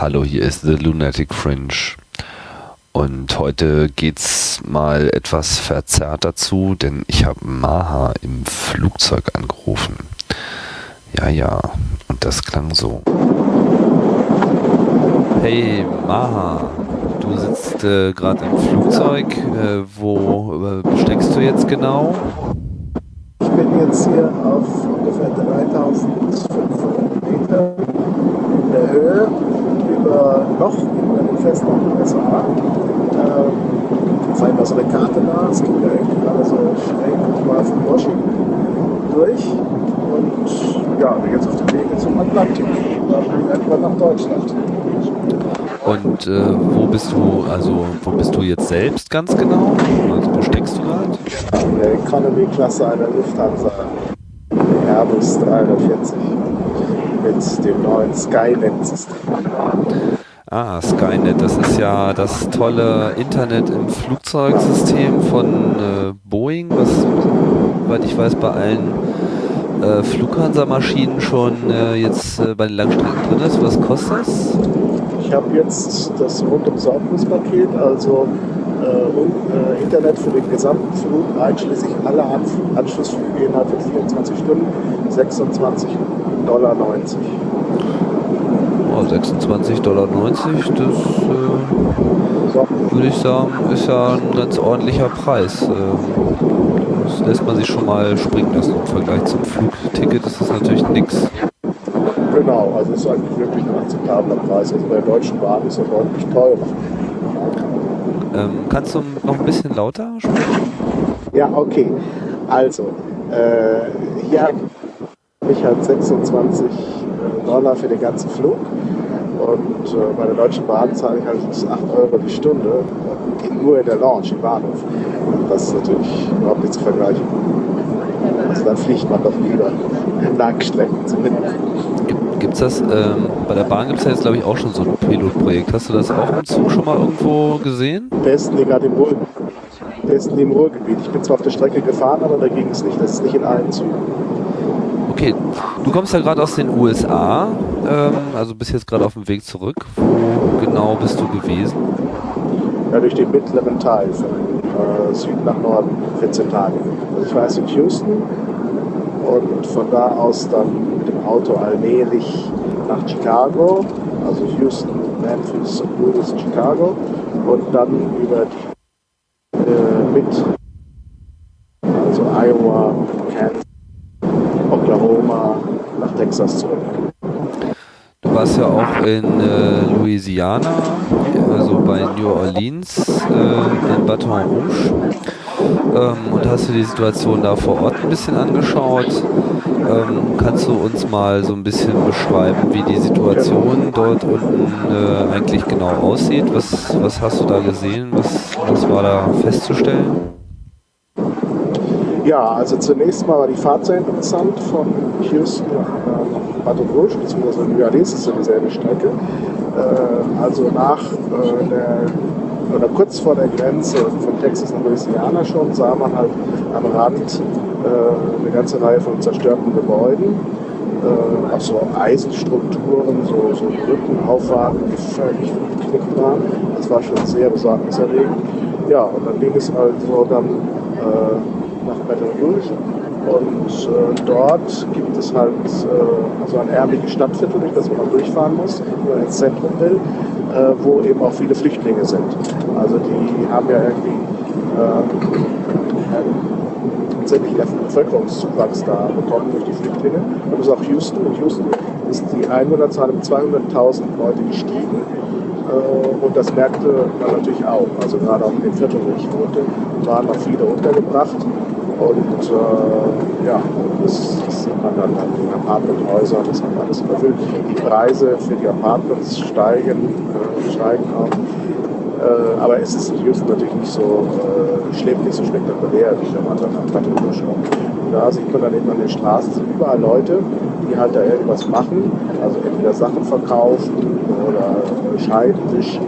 Hallo, hier ist The Lunatic Fringe. Und heute geht's mal etwas verzerrt dazu, denn ich habe Maha im Flugzeug angerufen. Ja, ja, und das klang so. Hey Maha, du sitzt äh, gerade im Flugzeug. Äh, wo äh, steckst du jetzt genau? Ich bin jetzt hier auf ungefähr 3500 Meter in der Höhe über noch über den Festland USA. Ähm, fallen da so eine Karte nach, es geht ja irgendwie gerade so schräg mal von Washington durch. Und ja, wir jetzt auf dem Wege zum Atlantik. Dann irgendwann nach Deutschland. Und äh, wo bist du, also wo bist du jetzt selbst ganz genau? Also wo steckst du gerade? In der Economy-Klasse einer Lufthansa Airbus 340 mit dem neuen Skynet-System. Ah, Skynet, das ist ja das tolle Internet im Flugzeugsystem von äh, Boeing, was, soweit ich weiß, bei allen äh, Flughansa-Maschinen schon äh, jetzt äh, bei den Langstrecken drin ist. Was kostet das? Ich habe jetzt das Rundum-Sorglos-Paket, also äh, und, äh, Internet für den gesamten Flug, einschließlich aller An Anschlussflüge innerhalb von 24 Stunden, 26,90 Dollar. Oh, 26,90 Dollar, das äh, würde ich sagen, ist ja ein ganz ordentlicher Preis. Ähm, das lässt man sich schon mal springen lassen im Vergleich zum Flugticket. ist Das natürlich nichts. genau, also ist eigentlich wirklich ein akzeptabler Preis. Also bei der Deutschen Bahn ist er deutlich teurer. Ähm, kannst du noch ein bisschen lauter sprechen? Ja, okay. Also, äh, hier ich halt 26 Dollar für den ganzen Flug. Und äh, bei der Deutschen Bahn zahle ich halt 8 Euro die Stunde, äh, nur in der Lounge im Bahnhof. Und das ist natürlich überhaupt nicht zu vergleichen. Also dann fliegt man doch lieber Langstrecken zumindest. Gibt es das, ähm, bei der Bahn gibt es ja jetzt glaube ich auch schon so ein Pilotprojekt. Hast du das auch im Zug schon mal irgendwo gesehen? Besten die gerade im Ruhr, besten im Ruhrgebiet. Ich bin zwar auf der Strecke gefahren, aber da ging es nicht. Das ist nicht in allen Zügen. Okay, du kommst ja gerade aus den USA, ähm, also bist jetzt gerade auf dem Weg zurück. Wo genau bist du gewesen? Ja, durch den mittleren Teil von äh, Süden nach Norden, 14 Tage. Also ich war erst in Houston und von da aus dann mit dem Auto allmählich nach Chicago, also Houston, Memphis, St. Louis, Chicago und dann über die äh, mit, also Iowa, Kansas, Oklahoma nach Texas zurück. Du warst ja auch in äh, Louisiana, also bei New Orleans, äh, in Baton Rouge. Ähm, und hast du die Situation da vor Ort ein bisschen angeschaut? Ähm, kannst du uns mal so ein bisschen beschreiben, wie die Situation dort unten äh, eigentlich genau aussieht? Was, was hast du da gesehen? Was, was war da festzustellen? Ja, also zunächst mal war die Fahrt sehr interessant von Houston nach Baton Rouge, beziehungsweise New Orleans ist ja dieselbe Strecke. Äh, also nach äh, der, oder kurz vor der Grenze von Texas nach Louisiana schon sah man halt am Rand äh, eine ganze Reihe von zerstörten Gebäuden. Äh, auch so Eisenstrukturen, so, so Brücken, Auffahrten, die völlig geknickt waren. Das war schon sehr besorgniserregend. Ja, und dann ging es also dann äh, nach Rouge. Und äh, dort gibt es halt äh, also ein ärmliches Stadtviertel, durch das man durchfahren muss, wenn man ins Zentrum will, äh, wo eben auch viele Flüchtlinge sind. Also die haben ja irgendwie äh, einen Bevölkerungszuwachs da bekommen durch die Flüchtlinge. Und das ist auch Houston. In Houston ist die Einwohnerzahl um 200.000 Leute gestiegen. Äh, Und das merkte man natürlich auch. Also gerade auch in dem Viertel, wo ich wohnte, waren noch viele untergebracht. Und äh, ja, das, das sieht man dann an den Apartmenthäusern, das hat alles überfüllt. Die Preise für die Apartments steigen, äh, steigen auch. Äh, aber es ist in Houston natürlich nicht so äh, schlimm, nicht so spektakulär, wie wenn man dann Rouge kommt. Und da sieht man dann eben an den Straßen sind überall Leute, die halt da irgendwas machen, also entweder Sachen verkaufen oder Scheiden wischen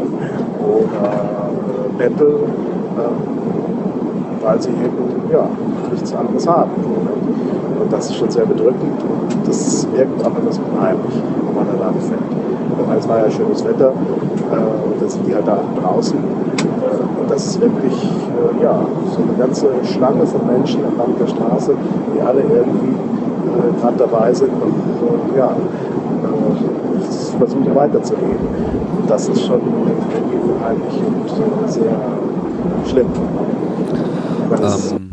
oder äh, betteln, äh, weil sie eben ja, nichts anderes haben. Und das ist schon sehr bedrückend und das wirkt auch etwas unheimlich. man da lang fährt. Weil es war ja schönes Wetter äh, und dann sind die halt da draußen. Äh, und das ist wirklich äh, ja, so eine ganze Schlange von Menschen entlang der Straße, die alle irgendwie äh, gerade dabei sind und äh, ja, äh, versuchen weiterzuleben. Und das ist schon irgendwie unheimlich und sehr schlimm. Ähm,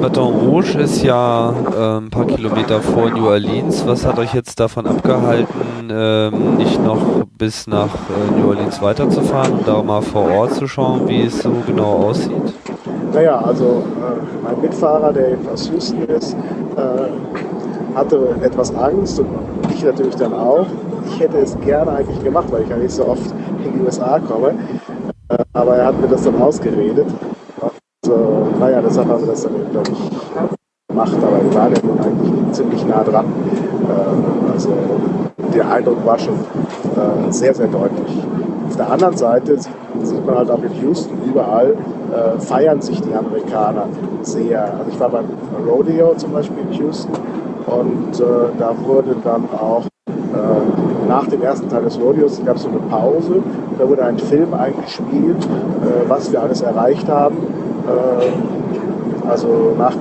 Baton Rouge ist ja äh, ein paar Kilometer vor New Orleans. Was hat euch jetzt davon abgehalten, äh, nicht noch bis nach äh, New Orleans weiterzufahren und da mal vor Ort zu schauen, wie es so genau aussieht? Naja, also äh, mein Mitfahrer, der aus Houston ist, äh, hatte etwas Angst und ich natürlich dann auch. Ich hätte es gerne eigentlich gemacht, weil ich ja nicht so oft in die USA komme. Äh, aber er hat mir das dann ausgeredet. Naja, deshalb haben wir das dann eben, glaube ich, gemacht. Aber wir waren ja nun eigentlich ziemlich nah dran. Äh, also der Eindruck war schon äh, sehr, sehr deutlich. Auf der anderen Seite sieht, sieht man halt auch in Houston überall, äh, feiern sich die Amerikaner sehr. Also ich war beim Rodeo zum Beispiel in Houston und äh, da wurde dann auch äh, nach dem ersten Teil des Rodeos gab es so eine Pause. Da wurde ein Film eingespielt, äh, was wir alles erreicht haben. Äh, also nach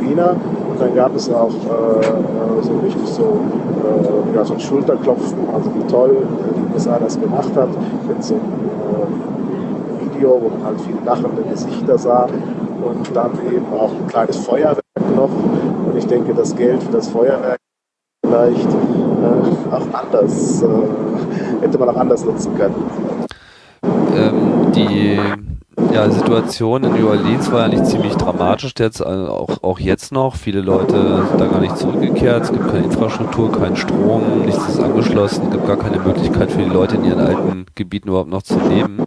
Wiener. Und dann gab es auch äh, so richtig so, äh, ja, so ein Schulterklopfen, also wie toll die USA das gemacht hat, mit so einem Video, wo man halt viele lachende Gesichter sah. Und dann eben auch ein kleines Feuerwerk noch. Und ich denke, das Geld für das Feuerwerk vielleicht äh, auch anders, äh, hätte man auch anders nutzen können. Ähm, die ja, Situation in New Orleans war ja nicht ziemlich dramatisch, jetzt, also auch, auch jetzt noch. Viele Leute sind da gar nicht zurückgekehrt. Es gibt keine Infrastruktur, keinen Strom, nichts ist angeschlossen. Es gibt gar keine Möglichkeit für die Leute in ihren alten Gebieten überhaupt noch zu leben.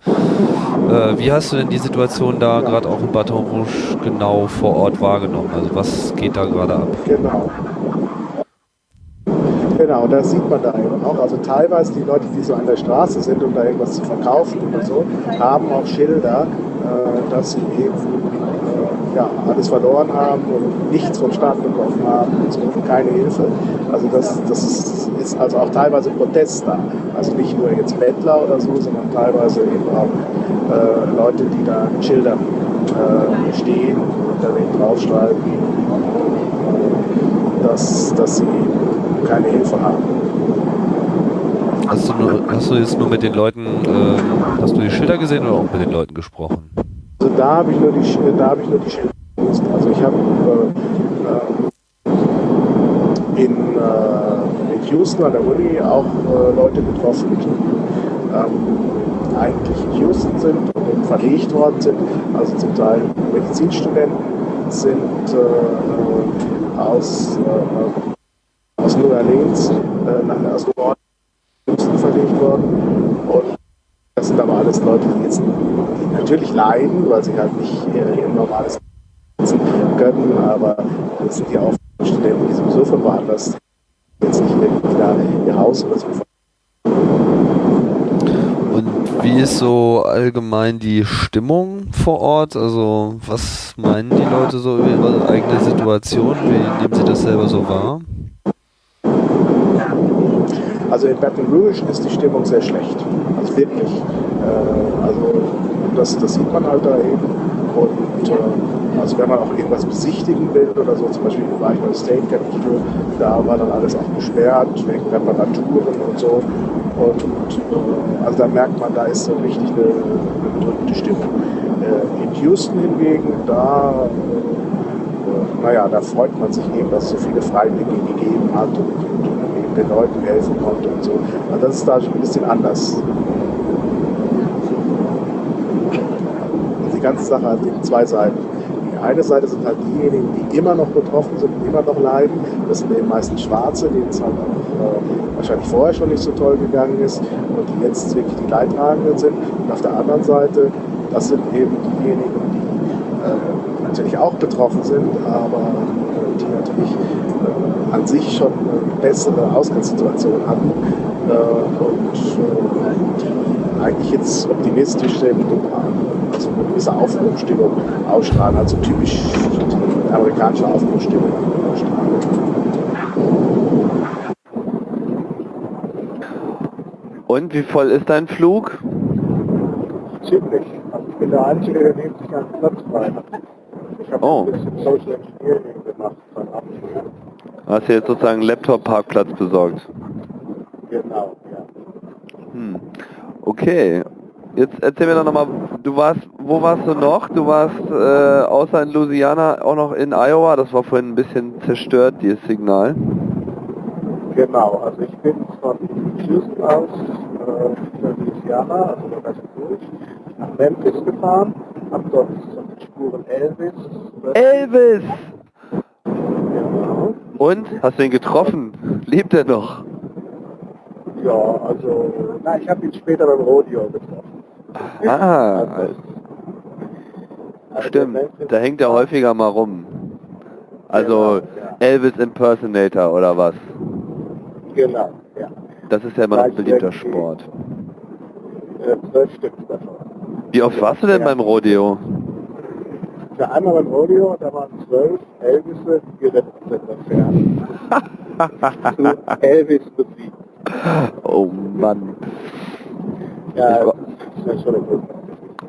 Äh, wie hast du denn die Situation da gerade auch in Baton Rouge genau vor Ort wahrgenommen? Also was geht da gerade ab? Genau. Genau, das sieht man da eben auch. Also teilweise die Leute, die so an der Straße sind, um da irgendwas zu verkaufen oder so, haben auch Schilder, äh, dass sie eben äh, ja, alles verloren haben und nichts vom Staat bekommen haben und so, keine Hilfe. Also das, das ist, also auch teilweise Protest da. Also nicht nur jetzt Bettler oder so, sondern teilweise eben auch äh, Leute, die da mit Schildern äh, stehen und da draufschreiben, äh, dass, dass sie keine Hilfe haben. Hast du, nur, hast du jetzt nur mit den Leuten, äh, hast du die Schilder gesehen oder auch mit den Leuten gesprochen? Also da habe ich nur die, da habe ich nur die Schilder gelesen. Also ich habe äh, äh, in, äh, in Houston an der Uni auch äh, Leute getroffen, die ähm, eigentlich in Houston sind und verlegt worden sind. Also zum Teil Medizinstudenten sind äh, aus New Orleans äh, nach aus New Orleans verlegt worden. Und das sind aber alles Leute, die jetzt natürlich leiden, weil sie halt nicht ihr, ihr normales Leben können, aber das sind ja auch Studenten, die sowieso von woanders jetzt nicht irgendwie da ihr Haus oder so und wie ist so allgemein die Stimmung vor Ort? Also was meinen die Leute so über ihre eigene Situation? Wie nehmen sie das selber so wahr? Also in Baton Rouge ist die Stimmung sehr schlecht. Also wirklich. Äh, also das, das sieht man halt da eben. Und äh, also wenn man auch irgendwas besichtigen will oder so, zum Beispiel war ich beim State Capitol, da war dann alles auch gesperrt wegen Reparaturen und so. Und äh, also da merkt man, da ist so richtig eine, eine bedrückte Stimmung. Äh, in Houston hingegen, da äh, naja, da freut man sich eben, dass es so viele Freiwillige gegeben hat und, und, den Leuten helfen konnte und so. Und das ist da schon ein bisschen anders. Die ganze Sache hat eben zwei Seiten. Die eine Seite sind halt diejenigen, die immer noch betroffen sind und immer noch leiden. Das sind eben meistens Schwarze, denen es halt auch äh, wahrscheinlich vorher schon nicht so toll gegangen ist und die jetzt wirklich die Leidtragenden sind. Und auf der anderen Seite, das sind eben diejenigen, die äh, natürlich auch betroffen sind, aber äh, die natürlich äh, an sich schon eine bessere Ausgangssituation hatten äh, und die eigentlich jetzt optimistisch sind und also eine gewisse Aufbruchstimmung ausstrahlen, also typisch amerikanische Aufbruchstimmung ausstrahlen. Und wie voll ist dein Flug? Ziemlich. Ich bin der Einzige, der neben sich einen Platz frei hat. Ich habe Oh. ein bisschen Social Engineering. Hast du jetzt sozusagen einen Laptop-Parkplatz besorgt? Genau, ja. Hm. Okay. Jetzt erzähl mir doch nochmal, du warst, wo warst du noch? Du warst äh, außer in Louisiana auch noch in Iowa. Das war vorhin ein bisschen zerstört, dieses Signal. Genau, also ich bin von Houston aus äh, Louisiana, also der West durch, nach Memphis gefahren, habe dort auf den Spuren Elvis. Elvis! Und? Hast du ihn getroffen? Lebt er noch? Ja, also, na, ich habe ihn später beim Rodeo getroffen. Ah, Also, also stimmt. Da hängt er häufiger mal rum. Also Genau, ja. Elvis Impersonator oder was? Genau, ja. Das ist ja immer ein beliebter. Sport. Äh, zwölf Stück davon. Wie oft warst du denn Ja. beim Rodeo? Ja, einmal beim Rodeo, da waren zwölf Elvisse, die gerettet. Zu Elvis Musik. Oh Mann. Ja, Ich war- ja.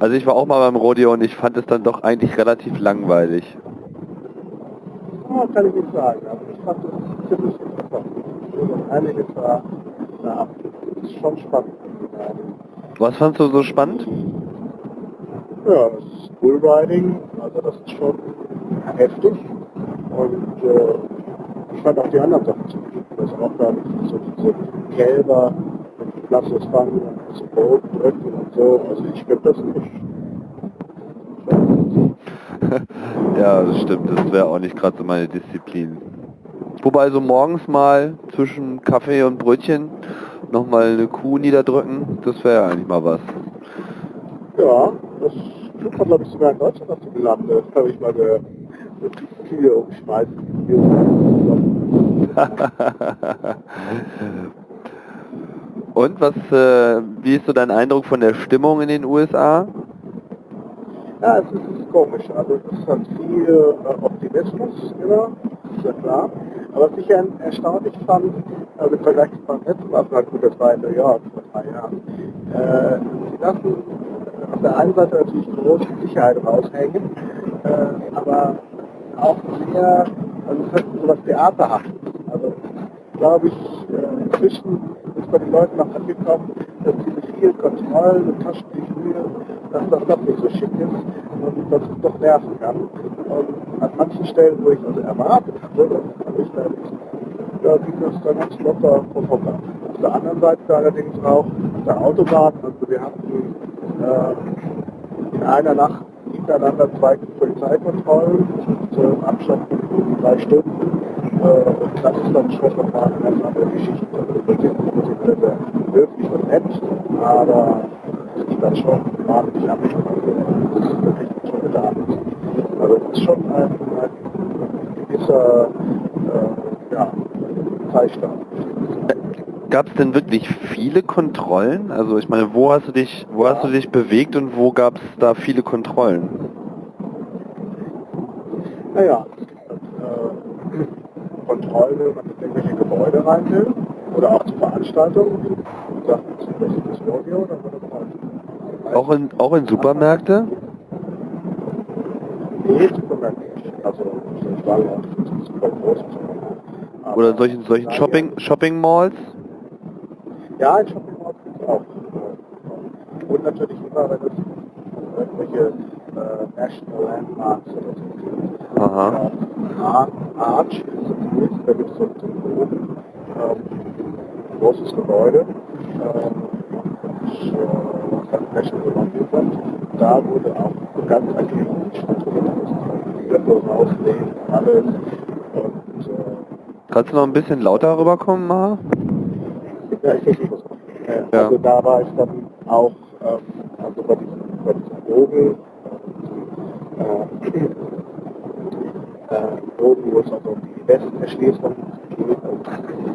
Also ich war auch mal beim Rodeo und ich fand es dann doch eigentlich relativ langweilig. Oh, kann ich nicht sagen, aber ich fand das ziemlich interessant. Einiges war, na, ist schon spannend. Was fandst du so spannend? Ja, das ist Bullriding, also das ist schon heftig. Und äh, ich fand auch die anderen Sachen ziemlich gut. Das ist auch so diese Kälber mit Lassos fangen und das Boot drücken und so. Also ich finde das nicht. ja, das stimmt. Das wäre auch nicht gerade so meine Disziplin. Wobei so morgens mal zwischen Kaffee und Brötchen nochmal eine Kuh niederdrücken, das wäre ja eigentlich mal was. Ja, das man glaube ich sogar in Deutschland auf dem Lande. Das habe ich. Das Kühe umschmeißen. Und was, äh, wie ist so dein Eindruck von der Stimmung in den USA? Ja, es ist, komisch. Also es ist halt viel äh, Optimismus, immer, ist ja klar. Aber was ich ja erstaunlich fand, also im Vergleich zu beim letzten Mal, gut, das war in New York vor drei Jahren, äh, sie lassen auf der einen Seite natürlich große Sicherheit raushängen, äh, aber auch sehr, also es hat so was Theaterhaftes. Also glaube ich, äh, inzwischen ist bei den Leuten noch angekommen, dass diese vielen Kontrollen und Taschentücher, dass das doch nicht so schick ist und dass es doch nerven kann. Und an manchen Stellen, wo ich also erwartet hatte, habe ich da nicht, da ging das dann ganz locker vorbei. Auf der anderen Seite allerdings auch auf der Autobahn, also wir hatten äh, in einer Nacht hintereinander zwei Polizeikontrollen mit äh, Abstand von drei Stunden. Äh, und das ist dann schon nochmal eine ganz andere Geschichte. Also wir sind sehr, sehr höflich und nett, aber es ist dann schon wahnsinnig Abstand. Das ist wirklich schon getan. Also es ist schon ein, ein gewisser äh, ja, Zeitstand. Gab es denn wirklich viele Kontrollen? Also ich meine, wo hast du dich, wo hast du dich bewegt und wo gab es da viele Kontrollen? Naja, es gibt halt, äh, Kontrollen, wenn man in irgendwelche Gebäude rein will oder auch zu Veranstaltungen, halt. Auch in, auch in Supermärkte? Nee, Supermärkte nicht. Also, ich war ja super groß. Oder solchen, solchen Shopping, Shopping Malls? Ja, in Shopping Malls gibt es auch. Und natürlich immer, wenn es irgendwelche äh, National Landmarks oder so gibt. Aha. Ar- Arch ist das nächste, da gibt es so einen oben, ähm, großes Gebäude. Ähm, und, äh, National. Da wurde auch ganz erkennend strukturiert, die Grippe rausnehmen, alles. Und äh, Kannst du noch ein bisschen lauter rüberkommen, Maha? Äh, Ja. Also da war ich dann auch, ähm, also bei diesem, bei diesem Bogen, äh, äh, Bogen, wo es also um die Westerschließung geht, und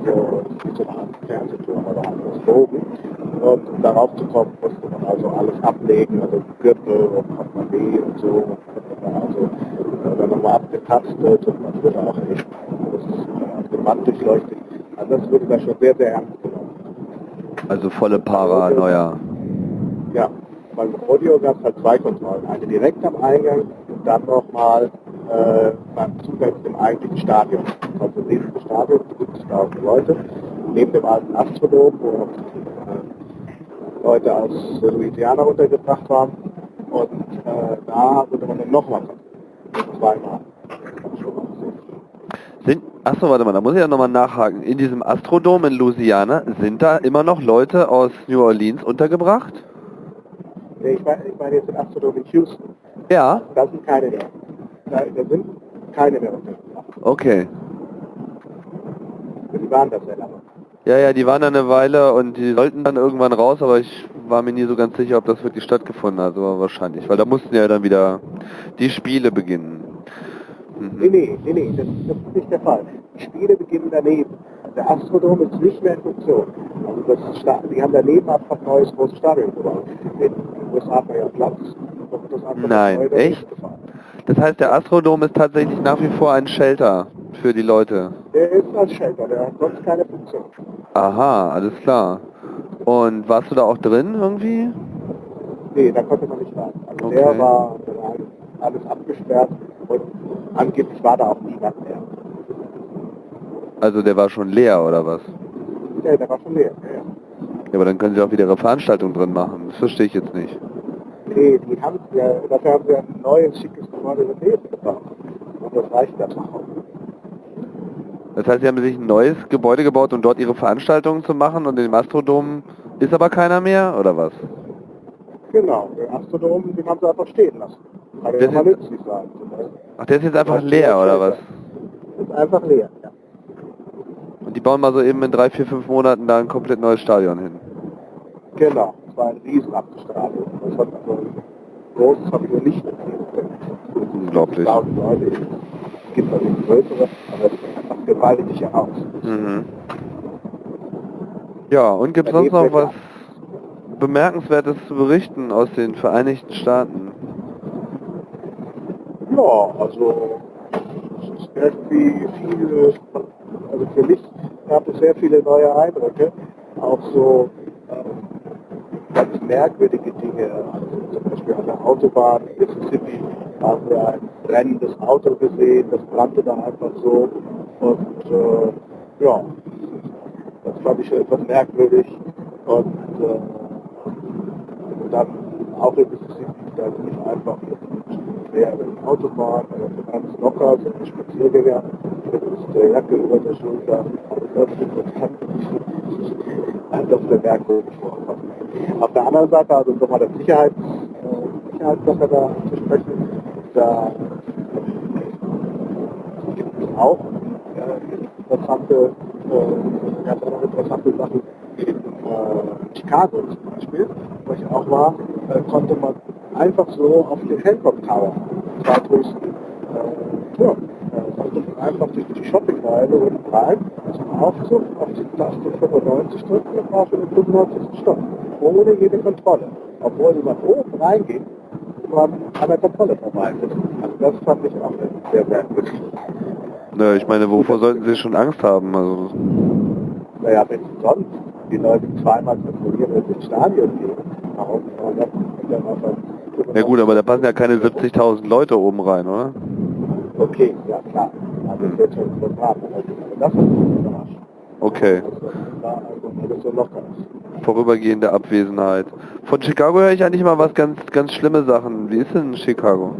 so, so eine Art Fernsehturm oder anderes Bogen. Und um darauf zu kommen, musste man also alles ablegen, also Gürtel und Portemonnaie und so. Und also äh, dann nochmal abgetastet und man wurde auch echt das ist, äh, Mann durchleuchtet. Also das wurde da schon sehr, sehr ernst. Also volle Paranoia. Ja, beim Rodeo gab es halt zwei Kontrollen. Eine direkt am Eingang und dann nochmal äh, beim Zugang zum eigentlichen Stadion. Also das nächste Stadion, 70.000 Leute, neben dem alten Astrodom, wo auch äh, Leute aus Louisiana untergebracht waren. Und äh, da wurde man dann nochmal. Zweimal. Achso, warte mal, da muss ich ja nochmal nachhaken. In diesem Astrodom in Louisiana sind da immer noch Leute aus New Orleans untergebracht? Nee, ich meine, ich meine jetzt den Astrodom in Houston. Ja, Da sind keine mehr. Da, da sind keine mehr untergebracht. okay. Die waren das sehr lange. Ja, ja, die waren da eine Weile und die sollten dann irgendwann raus, aber ich war mir nie so ganz sicher, ob das wirklich stattgefunden hat, aber wahrscheinlich, weil da mussten ja dann wieder die Spiele beginnen. Nee, Mhm. nee, nee, nee, das, das ist nicht der Fall. Die Spiele beginnen daneben. Der Astrodom ist nicht mehr in Funktion. Also das Sta die haben daneben einfach ein neues großes Stadion gebaut. In den USA man ja Platz. Nein, echt? Das heißt, der Astrodom ist tatsächlich nach wie vor ein Shelter für die Leute. Der ist als Shelter, der hat sonst keine Funktion. Aha, alles klar. Und warst du da auch drin irgendwie? Nee, da konnte man nicht rein. Also Okay. war der war alles abgesperrt und angeblich war da auch niemand mehr. Also der war schon leer oder was? Ja, der war schon leer. Ja, aber dann können sie auch wieder ihre Veranstaltung drin machen. Das verstehe ich jetzt nicht. Nee, die haben ja, dafür haben sie ein neues, schickes Gebäude gebaut. Und das reicht dann auch. Das heißt, sie haben sich ein neues Gebäude gebaut, um dort ihre Veranstaltungen zu machen und in dem Astrodom ist aber keiner mehr oder was? Genau, den Astrodom, den haben sie einfach stehen lassen. Kann Das ja mal ist- nützlich sein. Ach, der ist jetzt einfach leer oder was? Ist einfach leer, ja. Und die bauen mal so eben in drei, vier, fünf Monaten da ein komplett neues Stadion hin. Genau, es war ein Riesenabstadion. Das hat so ein großes habe ich noch nicht gesehen. Unglaublich. 1000 Leute. Es gibt also größere, aber es sieht einfach gewaltig aus. Mhm. Ja, und gibt es sonst noch was Bemerkenswertes zu berichten aus den Vereinigten Staaten? Ja, also es ist irgendwie viel, also für mich gab es sehr viele neue Eindrücke, auch so ähm, ganz merkwürdige Dinge, also zum Beispiel an der Autobahn in Mississippi haben wir ein brennendes Auto gesehen, das brannte da einfach so. Und äh, ja, das fand ich schon etwas merkwürdig. Und äh, dann auch in Mississippi, da lief einfach wer über die Autobahn, aber so ganz locker, so ein Spaziergänger mit der Jacke über der Schulter. Also das ist interessant. Das merkwürdig vorkommen. Auf der anderen Seite, also nochmal das Sicherheits, äh, Sicherheitssache da zu sprechen, da gibt es auch äh, interessante, äh, ganz andere interessante Sachen. In äh, Chicago zum Beispiel, wo ich auch war, äh, konnte man einfach so auf den Hancock Tower, zweithöchsten äh, Turm, äh, einfach durch die Shoppingmeile unten rein zum Aufzug auf die Taste 95 drücken und war schon im 95. Stock, ohne jede Kontrolle. Obwohl, wenn man oben reingeht, man an der Kontrolle vorbei ist. Also das fand ich auch sehr merkwürdig. Nö, ich meine, wovor sollten sie schon Angst haben? Also, Naja, wenn sonst die Leute zweimal kontrollieren und ins Stadion gehen, warum man das auf ein ja gut, aber da passen ja keine 70.000 Leute oben rein, oder? Okay, ja klar. Also schon das überrascht. Okay. Also. Vorübergehende Abwesenheit. Von Chicago höre ich eigentlich mal was ganz, ganz schlimme Sachen. Wie ist denn in Chicago?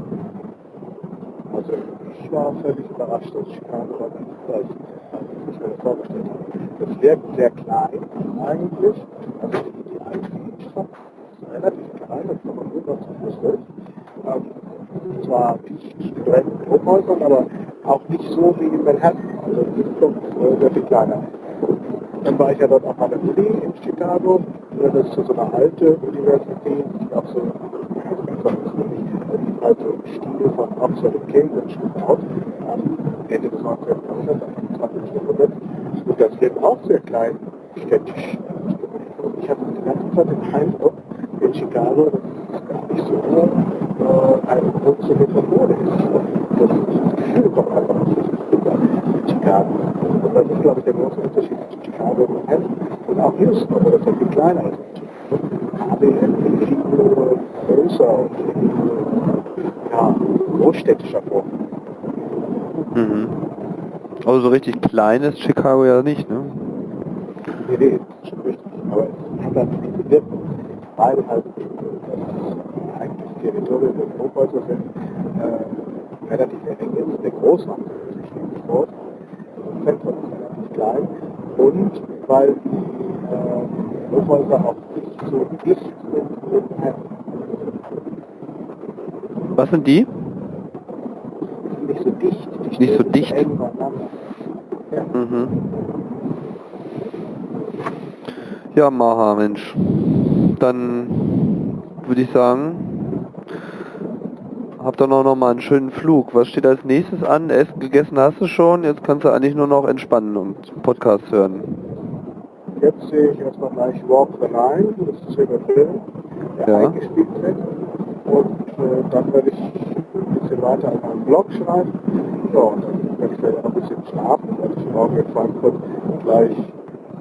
Also ich war völlig überrascht, dass Chicago war ganz gleich, als ich mir das vorgestellt habe. Das wirkt sehr klein eigentlich. Also die, Einstiegsstadt ist relativ klein, das kann man noch zu Fuß. Ähm, zwar nicht direkt in Hochhäusern, aber auch nicht so wie in Manhattan. Also die ist doch äh, sehr viel kleiner. Dann war ich ja dort auch an der Uni in Chicago. Das ist so eine alte Universität, die auch so, also ganz anders nämlich, die halt so im Stil von Oxford und Cambridge gebaut, am Ende des 19. Jahrhunderts, am 20. Jahrhundert. Und das wird auch sehr klein, städtisch. Ich hatte die ganze Zeit den Eindruck, in Chicago, dass es gar nicht so äh, eine große Metropole ist. Das, das Gefühl kommt einfach in Chicago. Und das ist, glaube ich, der große Unterschied zwischen Chicago und Manhattan. Und auch Houston, obwohl das ja viel kleiner ist. Aber irgendwie viel größer und ja, großstädtischer vor. Mhm. Aber so richtig klein ist Chicago ja nicht, ne? Nee, nee, das ist schon richtig. Aber es hat halt weil halt das eigentlich Territorium des Hochhäusers sind, äh, relativ eng ist, der Großraum ist nicht groß, das Zentrum ist relativ klein und weil die äh, Hochhäuser auch nicht so dicht sind Manhattan. Was sind die? nicht so dicht. Die Nicht so dicht. Ja. Mhm. Ja, Maha, Mensch. Dann würde ich sagen, habt ihr noch, noch mal einen schönen Flug. Was steht als nächstes an? Essen gegessen hast du schon. Jetzt kannst du eigentlich nur noch entspannen und Podcast hören. Jetzt sehe ich erstmal gleich Walk the Line, das ist hier der Film, der Ja. eingespielt wird. Und äh, dann werde ich ein bisschen weiter an meinem Blog schreiben. Ja, und dann werde ich vielleicht auch ein bisschen schlafen, weil ich morgen in Frankfurt gleich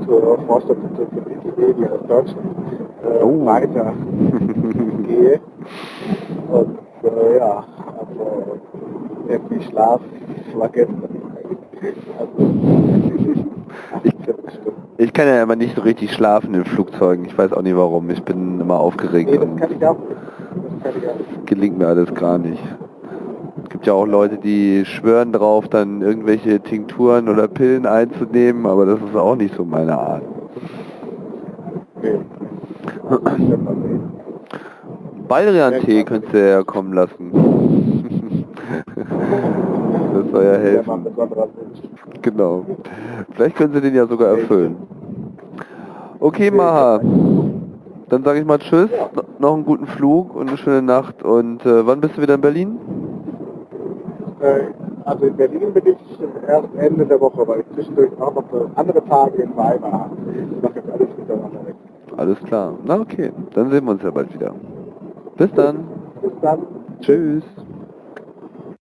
zur Forsterbitte für Wikipedia aus Deutschland Oh. weiter gehe. Und äh, ja, aber irgendwie Schlaf war gestern. Also, 18 Stunden. Ich kann ja immer nicht so richtig schlafen in Flugzeugen. Ich weiß auch nicht warum. Ich bin immer aufgeregt Nee, das kann ich auch. Das kann ich auch gelingt mir alles gar nicht. Es gibt ja auch Leute, die schwören drauf, dann irgendwelche Tinkturen oder Pillen einzunehmen, aber das ist auch nicht so meine Art. Nee. Baldrian-Tee könntest du ja kommen lassen. das soll ja helfen. Genau. Vielleicht können sie den ja sogar erfüllen. Okay, Maha. Dann sage ich mal Tschüss, no- noch einen guten Flug und eine schöne Nacht. Und äh, wann bist du wieder in Berlin? Äh, Also in Berlin bin ich erst Ende der Woche, weil ich zwischendurch auch noch andere Tage in Weimar mache jetzt alles miteinander weg. Alles klar. Na okay, dann sehen wir uns ja bald wieder. Bis dann. Bis dann. Tschüss.